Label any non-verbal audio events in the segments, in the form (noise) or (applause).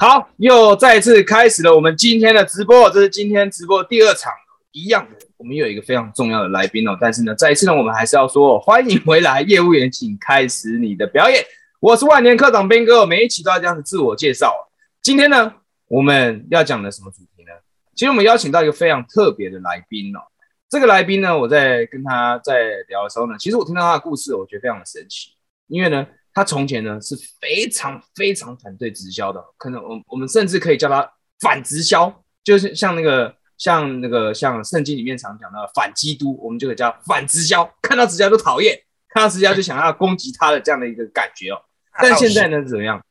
好，又再次开始了我们今天的直播，这是今天直播第二场，一样，我们有一个非常重要的来宾哦。但是呢，再一次呢，我们还是要说欢迎回来，业务员，请开始你的表演。我是万年科长斌哥，每一起都要这样子自我介绍。今天呢，我们要讲的什么主题呢？其实我们邀请到一个非常特别的来宾哦。这个来宾呢，我在跟他在聊的时候呢，其实我听到他的故事，我觉得非常的神奇，因为呢。他从前呢是非常非常反对直销的，可能我我们甚至可以叫他反直销，就是像那个像那个像圣经里面常讲的反基督，我们就可以叫反直销，看到直销都讨厌，看到直销就想要攻击他的这样的一个感觉哦。(laughs) 但现在呢怎么样？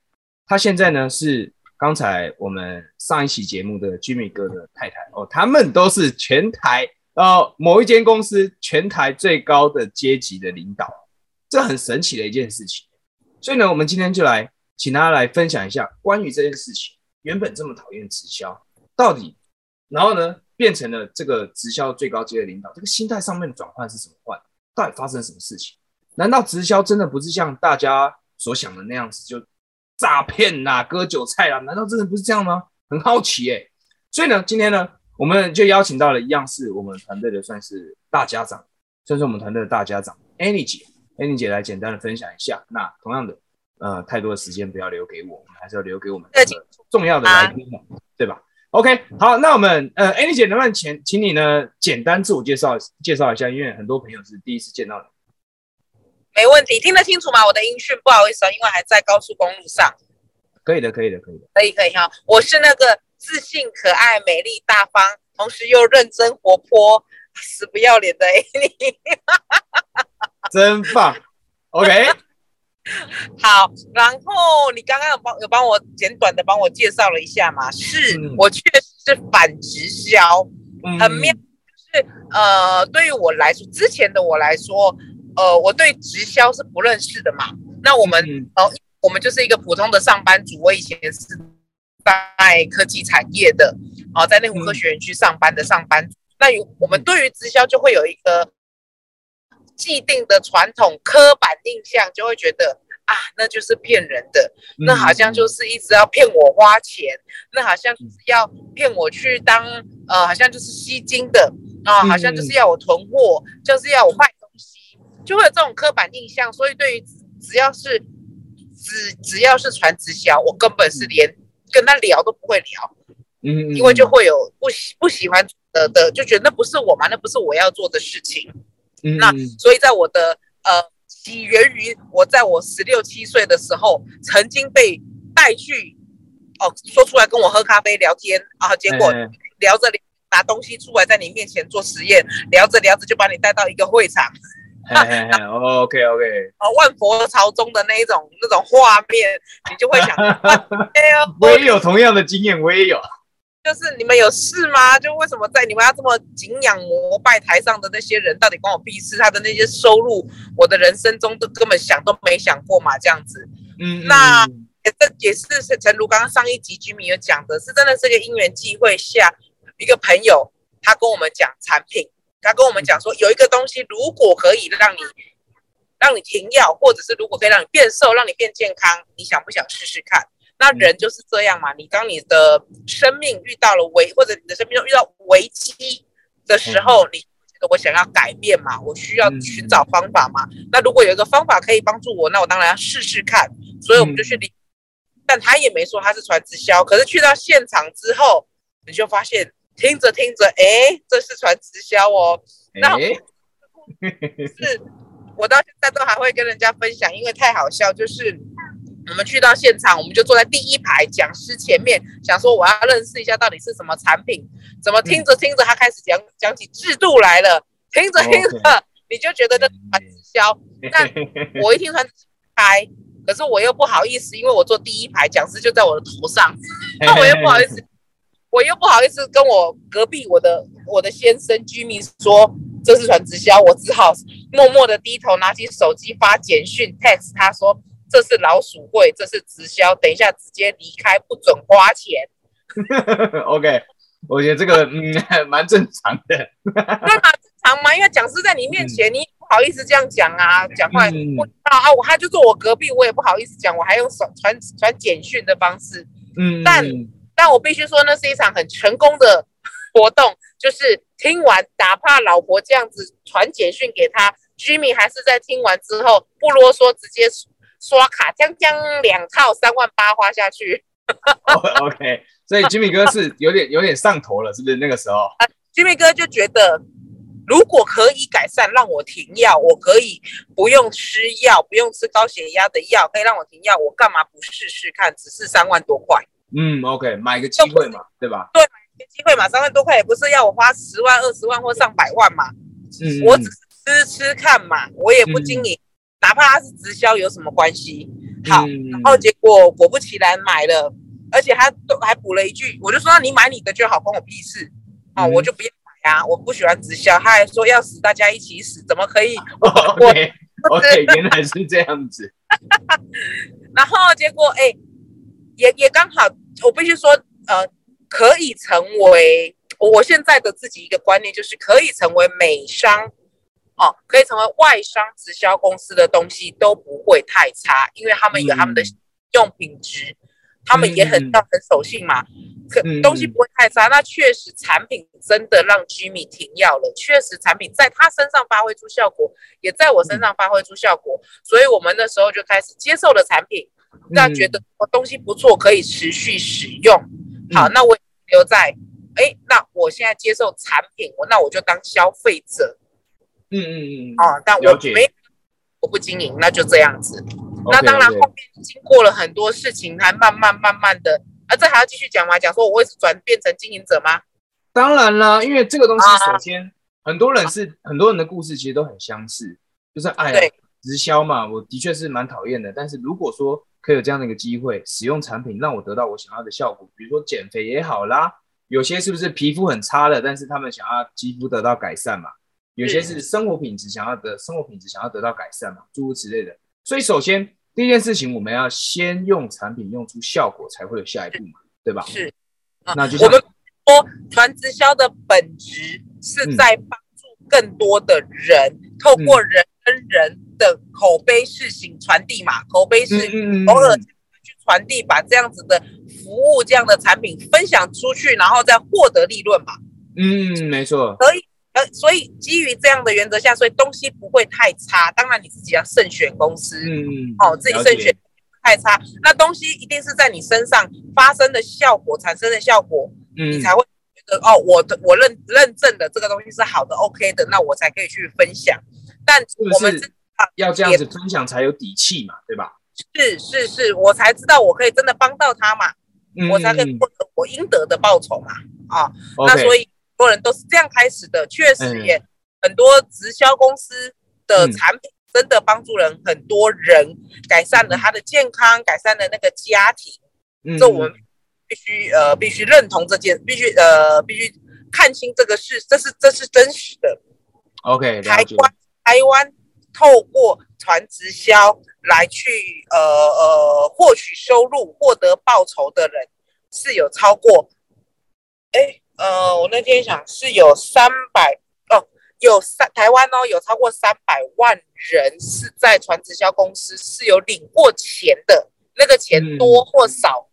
他现在呢是刚才我们上一期节目的 Jimmy 哥的太太哦，他们都是全台呃某一间公司全台最高的阶级的领导，这很神奇的一件事情。所以呢，我们今天就来请大家来分享一下关于这件事情。原本这么讨厌直销，到底，然后呢，变成了这个直销最高阶的领导，这个心态上面的转换是怎么换？到底发生什么事情？难道直销真的不是像大家所想的那样子，就诈骗呐、割韭菜啊？难道真的不是这样吗？很好奇哎。所以呢，今天呢，我们就邀请到了一样是我们团队的算是大家长，算是我们团队的大家长 Annie 姐。Annie 姐来简单的分享一下。那同样的，呃，太多的时间不要留给我，我们还是要留给我们重要的来宾嘛，对吧？OK，好，那我们呃，Annie 姐能不能请请你呢简单自我介绍介绍一下？因为很多朋友是第一次见到你。没问题，听得清楚吗？我的音讯不好意思啊，因为还在高速公路上。可以的，可以的，可以的，可以可以哈。我是那个自信、可爱、美丽、大方，同时又认真、活泼、死不要脸的 Annie。(laughs) 真棒，OK，(laughs) 好。然后你刚刚有帮有帮我简短的帮我介绍了一下嘛？是我确实是反直销，很妙。就是呃，对于我来说，之前的我来说，呃，我对直销是不认识的嘛。那我们呃，我们就是一个普通的上班族。我以前是在科技产业的，啊，在内湖科学园区上班的上班族。那有我们对于直销就会有一个。既定的传统刻板印象就会觉得啊，那就是骗人的，那好像就是一直要骗我花钱，那好像就是要骗我去当呃，好像就是吸金的啊，好像就是要我囤货，就是要我卖东西，就会有这种刻板印象。所以对于只要是只只要是传直销，我根本是连跟他聊都不会聊，嗯，因为就会有不喜不喜欢的的，就觉得那不是我嘛，那不是我要做的事情。那所以，在我的呃起源于我在我十六七岁的时候，曾经被带去哦，说出来跟我喝咖啡聊天啊，结果聊着拿东西出来在你面前做实验，聊着聊着就把你带到一个会场，(laughs) OK OK，哦，万佛朝宗的那一种那种画面，你就会想，(laughs) 哎呀，我也有同样的经验，我也有。就是你们有事吗？就为什么在你们要这么敬仰膜拜台上的那些人，到底关我屁事？他的那些收入，我的人生中都根本想都没想过嘛，这样子。嗯，那这也是陈如刚刚上一集居民有讲的，是真的是个因缘际会下，一个朋友他跟我们讲产品，他跟我们讲说有一个东西，如果可以让你让你停药，或者是如果可以让你变瘦，让你变健康，你想不想试试看？那人就是这样嘛，你当你的生命遇到了危，或者你的生命中遇到危机的时候，你觉得我想要改变嘛，我需要寻找方法嘛。那如果有一个方法可以帮助我，那我当然要试试看。所以我们就去理，但他也没说他是传直销，可是去到现场之后，你就发现听着听着，哎，这是传直销哦。那 (laughs) 是我到现在都还会跟人家分享，因为太好笑，就是。我们去到现场，我们就坐在第一排讲师前面，想说我要认识一下到底是什么产品。怎么听着听着，他开始讲讲起制度来了，听着听着，你就觉得这传直销。(laughs) 但我一听传开，可是我又不好意思，因为我坐第一排，讲师就在我的头上，(laughs) 那我又不好意思，我又不好意思跟我隔壁我的我的先生居民说这是传直销，我只好默默的低头拿起手机发简讯 text 他说。这是老鼠会，这是直销。等一下，直接离开，不准花钱。(laughs) OK，我觉得这个嗯 (laughs) 蛮正常的。那蛮正常吗？因为讲师在你面前，你不好意思这样讲啊，讲话啊啊！我他就坐我隔壁，我也不好意思讲，我还用手传传简讯的方式。嗯，但但我必须说，那是一场很成功的活动，(laughs) 就是听完，哪怕老婆这样子传简讯给他，Jimmy 还是在听完之后不啰嗦，直接刷卡，将将两套三万八花下去。(laughs) OK，所以 Jimmy 哥是有点有点上头了，是不是那个时候？Jimmy 哥就觉得。如果可以改善，让我停药，我可以不用吃药，不用吃高血压的药，可以让我停药，我干嘛不试试看？只是三万多块。嗯，OK，买个机会嘛，对吧？对，买个机会嘛，三万多块也不是要我花十万、二十万或上百万嘛。嗯，我只是吃吃看嘛，我也不经营，哪怕他是直销有什么关系？好，然后结果果不其然买了，而且他都还补了一句，我就说你买你的就好，关我屁事啊，我就不要买。啊！我不喜欢直销，他还说要死，大家一起死，怎么可以？(laughs) OK OK，原来是这样子。(laughs) 然后结果哎，也也刚好，我必须说，呃，可以成为我现在的自己一个观念，就是可以成为美商哦，可以成为外商直销公司的东西都不会太差，因为他们有他们的用品质，他们也很要很守信嘛。可东西不会太差，那确实产品真的让 Jimmy 停药了。确实产品在他身上发挥出效果，也在我身上发挥出效果，所以我们那时候就开始接受了产品，那觉得我东西不错，可以持续使用。好，那我留在，哎，那我现在接受产品，我那我就当消费者。嗯嗯嗯。哦，但我没，我不经营，那就这样子。那当然后面经过了很多事情，还慢慢慢慢的。啊，这还要继续讲吗？讲说我会转变成经营者吗？当然啦，因为这个东西，首先很多人是很多人的故事，其实都很相似，就是哎呀，直销嘛，我的确是蛮讨厌的。但是如果说可以有这样的一个机会，使用产品让我得到我想要的效果，比如说减肥也好啦，有些是不是皮肤很差的，但是他们想要肌肤得到改善嘛？有些是生活品质想要的生活品质想要得到改善嘛？诸如此类的。所以首先。第一件事情，我们要先用产品用出效果，才会有下一步嘛，对吧？是，那就我们说，传直销的本质是在帮助更多的人，透过人跟人的口碑事情传递嘛，口碑式偶尔去传递，把这样子的服务、这样的产品分享出去，然后再获得利润嘛。嗯，没错，可以。所以基于这样的原则下，所以东西不会太差。当然你自己要慎选公司，嗯，哦，自己慎选太差，那东西一定是在你身上发生的效果产生的效果，嗯，你才会觉得哦，我的我认认证的这个东西是好的，OK 的，那我才可以去分享。但我们要这样子分享才有底气嘛，对吧？是是是，我才知道我可以真的帮到他嘛，我才可以获得我应得的报酬嘛，啊，那所以。多人都是这样开始的，确实也很多直销公司的产品真的帮助人很多人改善了他的健康，改善了那个家庭。这我们必须呃必须认同这件，必须呃必须看清这个事，这是这是真实的。OK，台湾台湾透过传直销来去呃呃获取收入、获得报酬的人是有超过哎。呃，我那天想是有三百哦，有三台湾哦，有超过三百万人是在传直销公司是有领过钱的，那个钱多或少，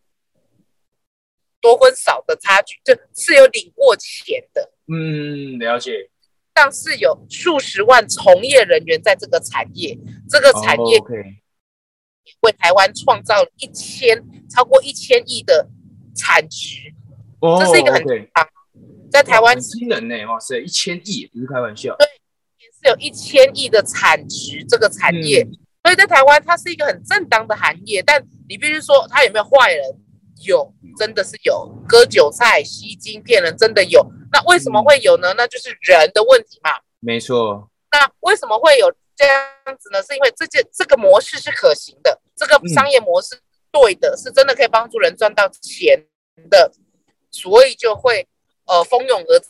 多或少的差距，就是有领过钱的。嗯，了解。但是有数十万从业人员在这个产业，这个产业为台湾创造了一千超过一千亿的产值，这是一个很大。在台湾惊人呢，哇塞，一千亿不是开玩笑。对，是有一千亿的产值，这个产业，所以在台湾它是一个很正当的行业。但你必须说它有没有坏人？有，真的是有割韭菜、吸金骗人，真的有。那为什么会有呢？那就是人的问题嘛。没错。那为什么会有这样子呢？是因为这件这个模式是可行的，这个商业模式对的，是真的可以帮助人赚到钱的，所以就会。呃，蜂拥而至，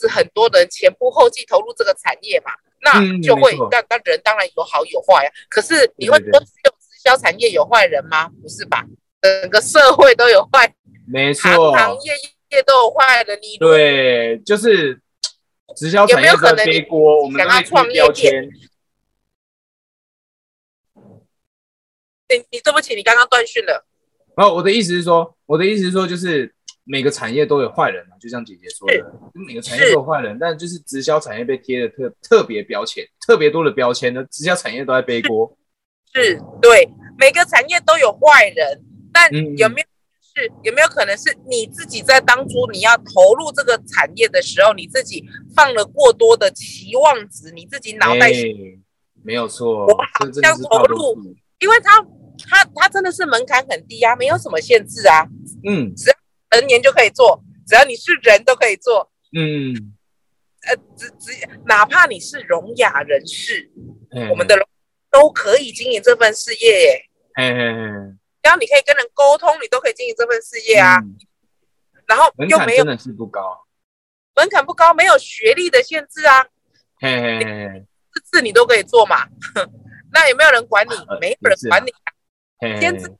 是很多人前仆后继投入这个产业嘛，那就会，那那人当然有好有坏啊。可是你会说只有直销产业有坏人吗？不是吧？整个社会都有坏，(laughs) 没错，行行业业都有坏人。你对，就是直销产业的背锅，我们想要创业店。你你对不起，你刚刚断讯了。然后我的意思是说，我的意思是说，就是每个产业都有坏人嘛，就像姐姐说的，每个产业都有坏人，但就是直销产业被贴的特特别标签，特别多的标签呢，直销产业都在背锅。是，对，每个产业都有坏人，但有没有是有没有可能是你自己在当初你要投入这个产业的时候，你自己放了过多的期望值，你自己脑袋没有错，我好像投入，因为他。他他真的是门槛很低啊，没有什么限制啊。嗯，只要成年就可以做，只要你是人都可以做。嗯，呃，只只哪怕你是聋哑人士，我们的都可以经营这份事业耶。嗯嗯嗯，只要你可以跟人沟通，你都可以经营这份事业啊。然后又没有真的是不高，门槛不高，没有学历的限制啊。嘿嘿嘿，这次你都可以做嘛？(laughs) 那有没有人管你？没有人管你。先自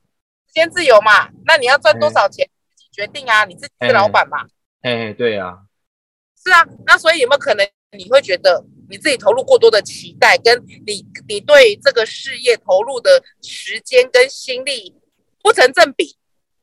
先自由嘛，那你要赚多少钱自己决定啊，你自己是老板嘛。哎，对啊，是啊，那所以有没有可能你会觉得你自己投入过多的期待，跟你你对这个事业投入的时间跟心力不成正比，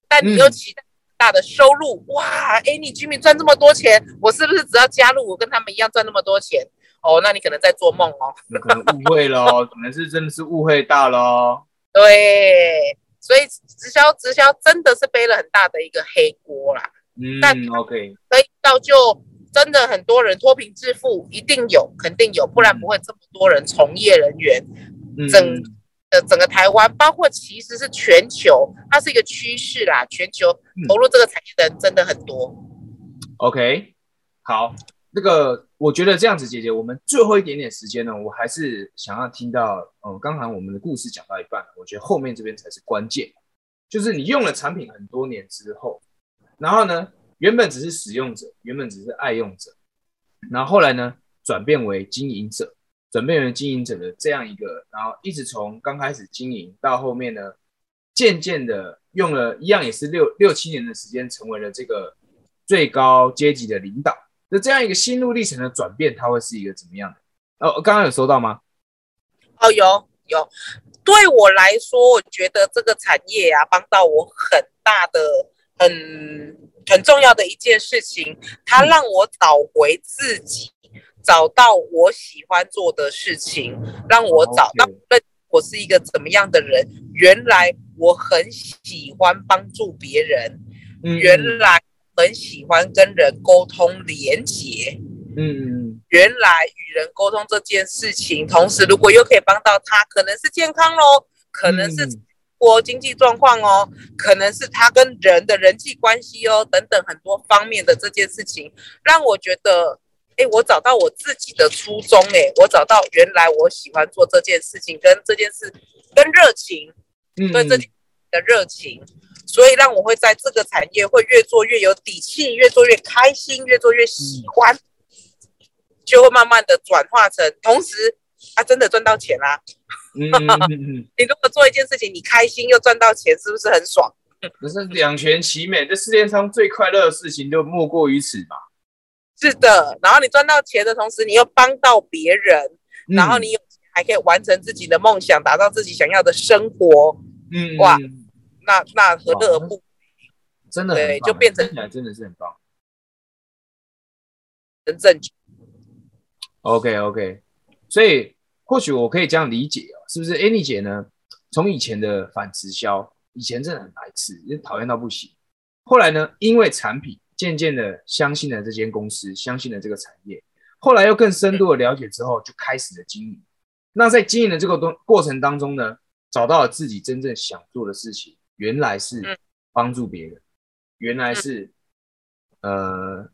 但你又期待大的收入，哇，哎，你居民赚这么多钱，我是不是只要加入，我跟他们一样赚那么多钱？哦，那你可能在做梦哦，可能误会了，可能是真的是误会大了。对，所以直销直销真的是背了很大的一个黑锅啦。嗯，但 OK，可以造就真的很多人脱贫致富，一定有，肯定有，不然不会这么多人从业人员。整的整个台湾，包括其实是全球，它是一个趋势啦。全球投入这个产业的人真的很多。OK，好。那个，我觉得这样子，姐姐，我们最后一点点时间呢，我还是想要听到，嗯，刚才我们的故事讲到一半，我觉得后面这边才是关键，就是你用了产品很多年之后，然后呢，原本只是使用者，原本只是爱用者，然后后来呢，转变为经营者，转变为经营者的这样一个，然后一直从刚开始经营到后面呢，渐渐的用了一样也是六六七年的时间，成为了这个最高阶级的领导。那这样一个心路历程的转变，它会是一个怎么样的？哦，刚刚有收到吗？哦，有有。对我来说，我觉得这个产业啊，帮到我很大的、很很重要的一件事情，它让我找回自己，找到我喜欢做的事情，让我找到我是一个怎么样的人。原来我很喜欢帮助别人，原来。很喜欢跟人沟通连接，嗯，原来与人沟通这件事情，同时如果又可以帮到他，可能是健康喽，可能是国经济状况哦，可能是他跟人的人际关系哦，等等很多方面的这件事情，让我觉得，哎，我找到我自己的初衷，哎，我找到原来我喜欢做这件事情，跟这件事跟热情，嗯，对这件的热情。所以让我会在这个产业会越做越有底气，越做越开心，越做越喜欢，就会慢慢的转化成，同时啊，真的赚到钱啦。嗯 (laughs) 你如果做一件事情，你开心又赚到钱，是不是很爽？(laughs) 可是两全其美，这世界上最快乐的事情就莫过于此吧。是的，然后你赚到钱的同时，你又帮到别人，然后你有还可以完成自己的梦想，达到自己想要的生活。嗯，哇。那那何乐而不？真的对，就变成起来真的是很棒，真正 OK OK，所以或许我可以这样理解哦，是不是？Annie 姐呢，从以前的反直销，以前真的很排斥，也讨厌到不行。后来呢，因为产品渐渐的相信了这间公司，相信了这个产业，后来又更深度的了解之后，就开始了经营。那在经营的这个东过程当中呢，找到了自己真正想做的事情。原来是帮助别人，原来是呃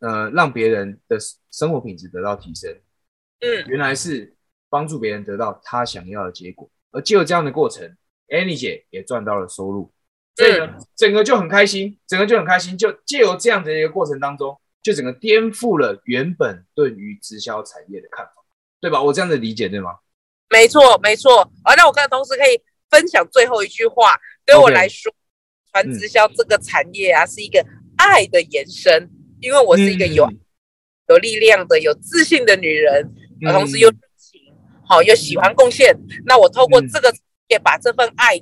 呃让别人的生活品质得到提升，嗯，原来是帮助别人得到他想要的结果，而就有这样的过程，Annie 姐也赚到了收入，所以呢，整个就很开心，整个就很开心，就借由这样的一个过程当中，就整个颠覆了原本对于直销产业的看法，对吧？我这样的理解对吗？没错，没错。啊，那我刚才同时可以分享最后一句话。对我来说，传直销这个产业啊，是一个爱的延伸。因为我是一个有有力量的、有自信的女人，同时又热情，好又喜欢贡献。那我透过这个也把这份爱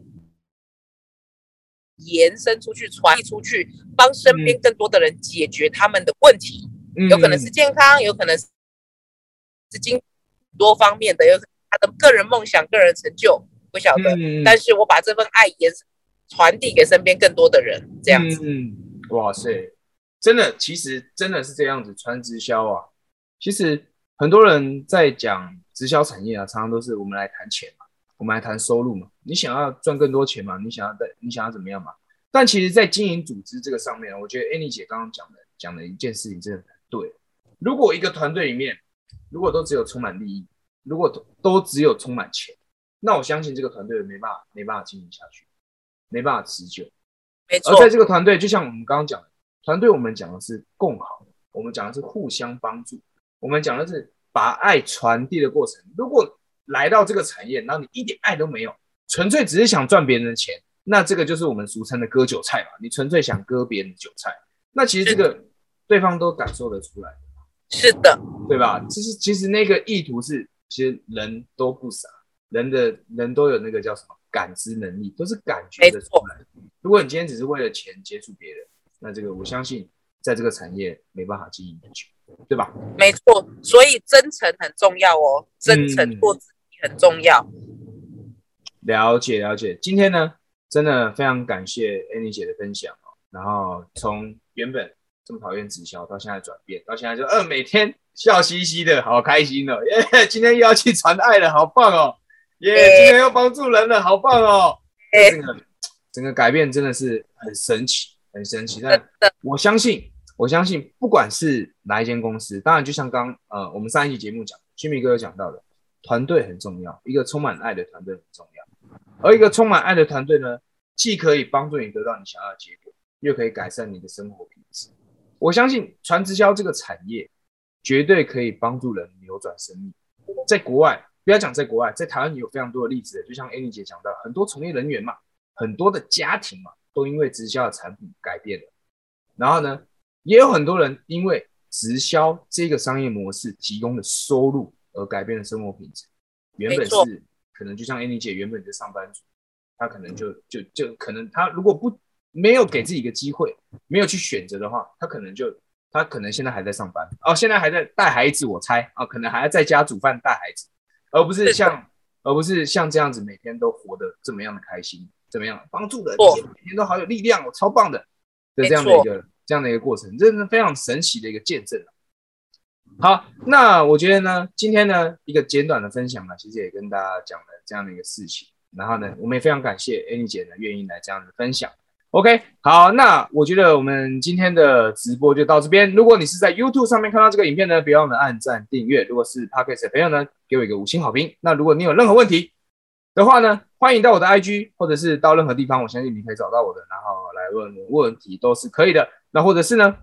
延伸出去、传递出去，帮身边更多的人解决他们的问题。有可能是健康，有可能是是经多方面的，有他的个人梦想、个人成就，不晓得。但是我把这份爱也传递给身边更多的人，这样子。哇塞，真的，其实真的是这样子，传直销啊。其实很多人在讲直销产业啊，常常都是我们来谈钱嘛，我们来谈收入嘛。你想要赚更多钱嘛？你想要在你想要怎么样嘛？但其实，在经营组织这个上面，我觉得 Annie 姐刚刚讲的讲的一件事情真的很。对，如果一个团队里面，如果都只有充满利益，如果都都只有充满钱，那我相信这个团队没办法没办法经营下去，没办法持久。没错。而在这个团队，就像我们刚刚讲的，团队我们讲的是共好，我们讲的是互相帮助，我们讲的是把爱传递的过程。如果来到这个产业，然后你一点爱都没有，纯粹只是想赚别人的钱，那这个就是我们俗称的割韭菜嘛。你纯粹想割别人的韭菜，那其实这个。对方都感受得出来，是的，对吧？其实其实那个意图是，其实人都不傻，人的人都有那个叫什么感知能力，都是感觉的出来。如果你今天只是为了钱接触别人，那这个我相信在这个产业没办法经营很久，对吧？没错，所以真诚很重要哦，真诚做自己很重要。了解了解，今天呢，真的非常感谢 Annie 姐的分享哦，然后从原本。这么讨厌直销，到现在转变，到现在就呃每天笑嘻嘻的，好开心哦！耶，今天又要去传爱了，好棒哦！耶，今天要帮助人了，好棒哦！整个整个改变真的是很神奇，很神奇。但我相信，我相信，不管是哪一间公司，当然就像刚呃我们上一期节目讲，居民哥有讲到的，团队很重要，一个充满爱的团队很重要。而一个充满爱的团队呢，既可以帮助你得到你想要的结果，又可以改善你的生活品质。我相信传直销这个产业绝对可以帮助人扭转生命。在国外，不要讲在国外，在台湾也有非常多的例子。就像 Annie 姐讲到，很多从业人员嘛，很多的家庭嘛，都因为直销的产品改变了。然后呢，也有很多人因为直销这个商业模式提供的收入而改变了生活品质。原本是可能就像 Annie 姐原本是上班族，她可能就就就可能她如果不。没有给自己一个机会，没有去选择的话，她可能就她可能现在还在上班哦，现在还在带孩子，我猜啊，可能还要在家煮饭带孩子，而不是像而不是像这样子每天都活得这么样的开心，怎么样帮助的每天都好有力量，超棒的。的这样的一个这样的一个过程，这是非常神奇的一个见证好，那我觉得呢，今天呢一个简短的分享呢，其实也跟大家讲了这样的一个事情，然后呢，我们也非常感谢 Annie 姐呢愿意来这样子分享。OK，好，那我觉得我们今天的直播就到这边。如果你是在 YouTube 上面看到这个影片呢，别忘了按赞订阅。如果是 Podcast 的朋友呢，给我一个五星好评。那如果你有任何问题的话呢，欢迎到我的 IG，或者是到任何地方，我相信你可以找到我的，然后来问问题都是可以的。那或者是呢，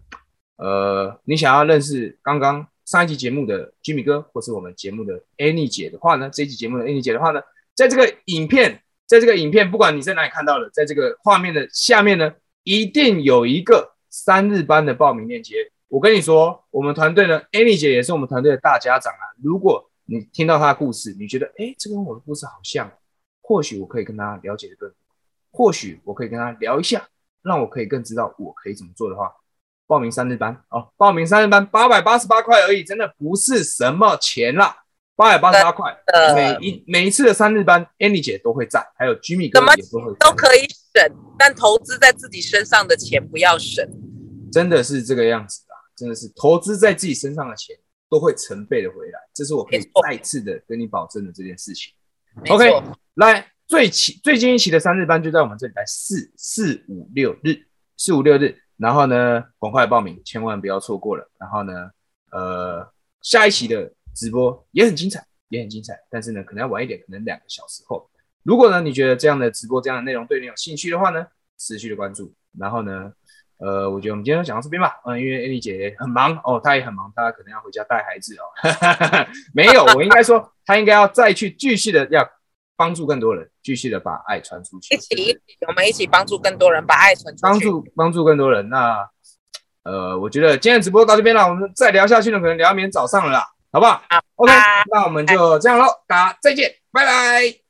呃，你想要认识刚刚上一集节目的 Jimmy 哥，或是我们节目的 Annie 姐的话呢，这一集节目的 Annie 姐的话呢，在这个影片。在这个影片，不管你在哪里看到的，在这个画面的下面呢，一定有一个三日班的报名链接。我跟你说，我们团队呢，Annie 姐也是我们团队的大家长啊。如果你听到她的故事，你觉得，哎，这跟我的故事好像，或许我可以跟她了解的更，或许我可以跟她聊一下，让我可以更知道我可以怎么做的话，报名三日班哦，报名三日班八百八十八块而已，真的不是什么钱啦。八百八十八块，每一每一次的三日班，Annie 姐都会在，还有 Jimmy 哥也都会，都可以省，但投资在自己身上的钱不要省，真的是这个样子啊，真的是投资在自己身上的钱都会成倍的回来，这是我可以再次的跟你保证的这件事情。OK，来最期最近一期的三日班就在我们这里，来四四五六日，四五六日，然后呢，赶快报名，千万不要错过了。然后呢，呃，下一期的。直播也很精彩，也很精彩，但是呢，可能要晚一点，可能两个小时后。如果呢，你觉得这样的直播、这样的内容对你有兴趣的话呢，持续的关注。然后呢，呃，我觉得我们今天就讲到这边吧。嗯，因为艾丽姐很忙哦，她也很忙，她可能要回家带孩子哦。(laughs) 没有，我应该说，她应该要再去继续的要帮助更多人，继续的把爱传出去。一起一起，我们一起帮助更多人，把爱传出去。帮助帮助更多人。那呃，我觉得今天直播到这边了，我们再聊下去呢，可能聊到明天早上了啦。好不好？OK，那我们就这样喽，大家再见，拜拜。